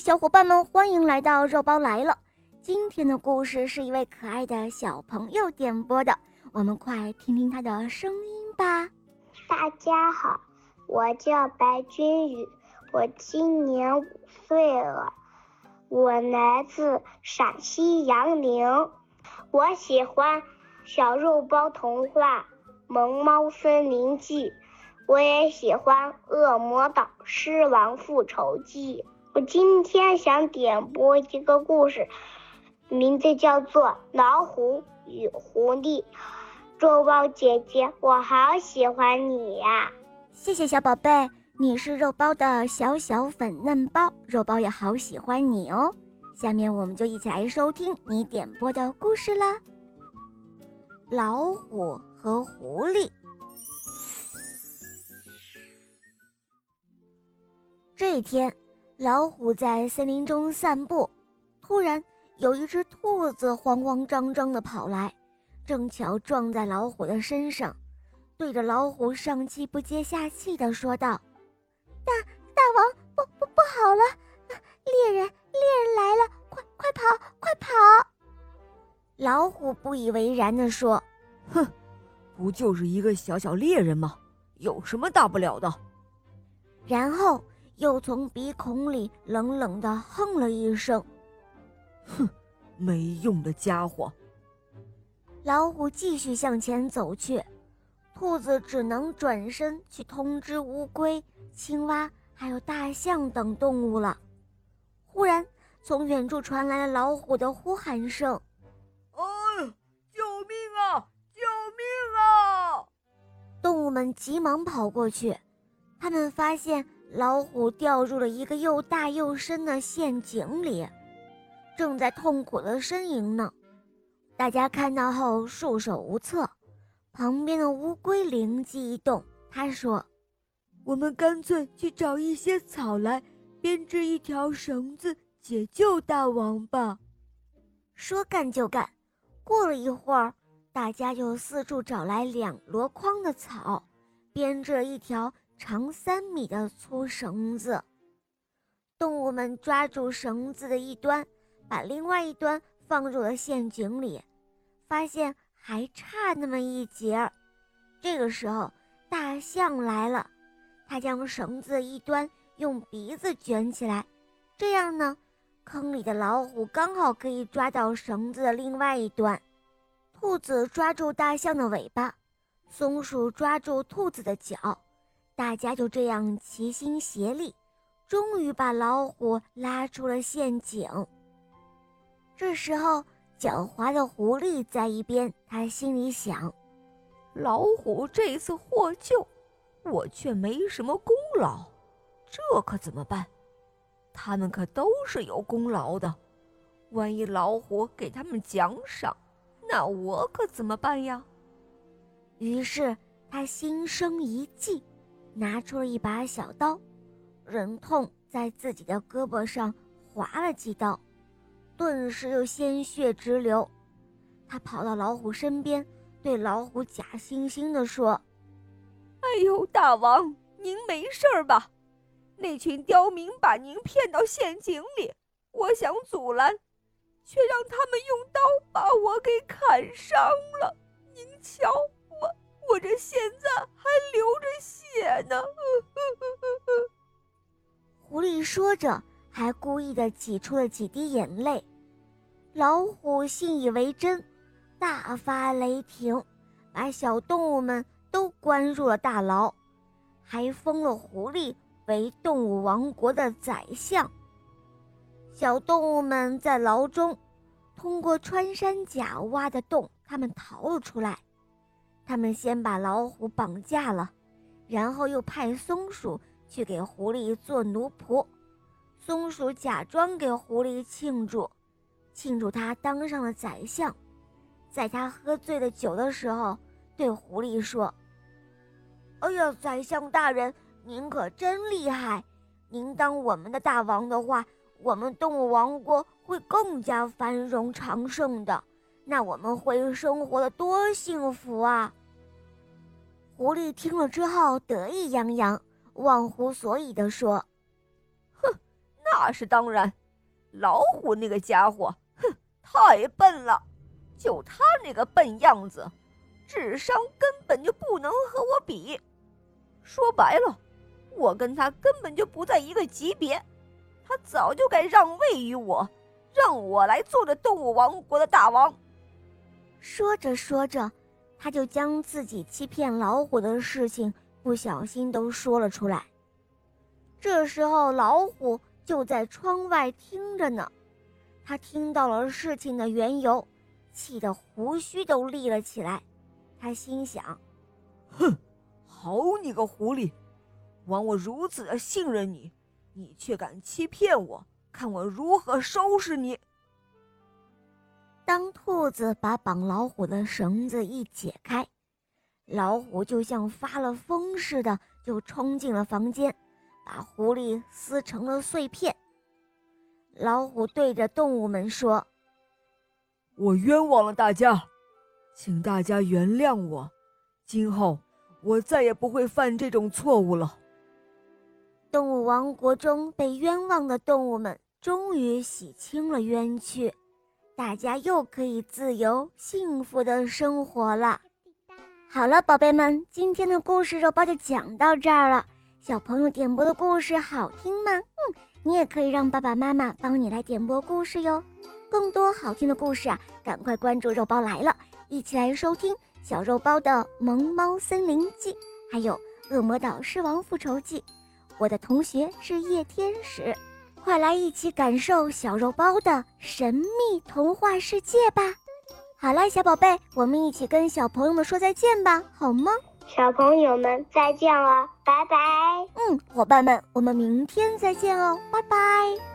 小伙伴们，欢迎来到肉包来了。今天的故事是一位可爱的小朋友点播的，我们快听听他的声音吧。大家好，我叫白君宇，我今年五岁了，我来自陕西杨凌，我喜欢小肉包童话《萌猫森林记》，我也喜欢《恶魔岛狮王复仇记》。我今天想点播一个故事，名字叫做《老虎与狐狸》。肉包姐姐，我好喜欢你呀！谢谢小宝贝，你是肉包的小小粉嫩包，肉包也好喜欢你哦。下面我们就一起来收听你点播的故事啦，《老虎和狐狸》。这一天。老虎在森林中散步，突然有一只兔子慌慌张张地跑来，正巧撞在老虎的身上，对着老虎上气不接下气地说道：“大大王，不不不好了，猎人猎人来了，快快跑快跑！”老虎不以为然地说：“哼，不就是一个小小猎人吗？有什么大不了的？”然后。又从鼻孔里冷冷地哼了一声：“哼，没用的家伙。”老虎继续向前走去，兔子只能转身去通知乌龟、青蛙还有大象等动物了。忽然，从远处传来了老虎的呼喊声：“哎，救命啊！救命啊！”动物们急忙跑过去，他们发现。老虎掉入了一个又大又深的陷阱里，正在痛苦的呻吟呢。大家看到后束手无策。旁边的乌龟灵机一动，他说：“我们干脆去找一些草来编织一条绳子，解救大王吧。”说干就干。过了一会儿，大家就四处找来两箩筐的草，编织了一条。长三米的粗绳子，动物们抓住绳子的一端，把另外一端放入了陷阱里，发现还差那么一截儿。这个时候，大象来了，它将绳子的一端用鼻子卷起来，这样呢，坑里的老虎刚好可以抓到绳子的另外一端。兔子抓住大象的尾巴，松鼠抓住兔子的脚。大家就这样齐心协力，终于把老虎拉出了陷阱。这时候，狡猾的狐狸在一边，他心里想：老虎这次获救，我却没什么功劳，这可怎么办？他们可都是有功劳的，万一老虎给他们奖赏，那我可怎么办呀？于是他心生一计。拿出了一把小刀，忍痛在自己的胳膊上划了几刀，顿时又鲜血直流。他跑到老虎身边，对老虎假惺惺地说：“哎呦，大王，您没事吧？那群刁民把您骗到陷阱里，我想阻拦，却让他们用刀把我给砍伤了。您瞧。”我这现在还流着血呢。狐狸说着，还故意的挤出了几滴眼泪。老虎信以为真，大发雷霆，把小动物们都关入了大牢，还封了狐狸为动物王国的宰相。小动物们在牢中，通过穿山甲挖的洞，他们逃了出来。他们先把老虎绑架了，然后又派松鼠去给狐狸做奴仆。松鼠假装给狐狸庆祝，庆祝他当上了宰相。在他喝醉了酒的时候，对狐狸说：“哎呀，宰相大人，您可真厉害！您当我们的大王的话，我们动物王国会更加繁荣昌盛的。那我们会生活的多幸福啊！”狐狸听了之后得意洋洋，忘乎所以地说：“哼，那那是当然。老虎那个家伙，哼，太笨了，就他那个笨样子，智商根本就不能和我比。说白了，我跟他根本就不在一个级别。他早就该让位于我，让我来做这动物王国的大王。说着说着，他就将自己欺骗老虎的事情不小心都说了出来。这时候，老虎就在窗外听着呢。他听到了事情的缘由，气得胡须都立了起来。他心想：“哼，好你个狐狸，枉我如此的信任你！”你却敢欺骗我，看我如何收拾你！当兔子把绑老虎的绳子一解开，老虎就像发了疯似的，就冲进了房间，把狐狸撕成了碎片。老虎对着动物们说：“我冤枉了大家，请大家原谅我，今后我再也不会犯这种错误了。”动物王国中被冤枉的动物们终于洗清了冤屈，大家又可以自由幸福的生活了。好了，宝贝们，今天的故事肉包就讲到这儿了。小朋友点播的故事好听吗？嗯，你也可以让爸爸妈妈帮你来点播故事哟。更多好听的故事啊，赶快关注肉包来了，一起来收听小肉包的《萌猫森林记》，还有《恶魔岛狮王复仇记》。我的同学是夜天使，快来一起感受小肉包的神秘童话世界吧！好了，小宝贝，我们一起跟小朋友们说再见吧，好吗？小朋友们再见了，拜拜。嗯，伙伴们，我们明天再见哦，拜拜。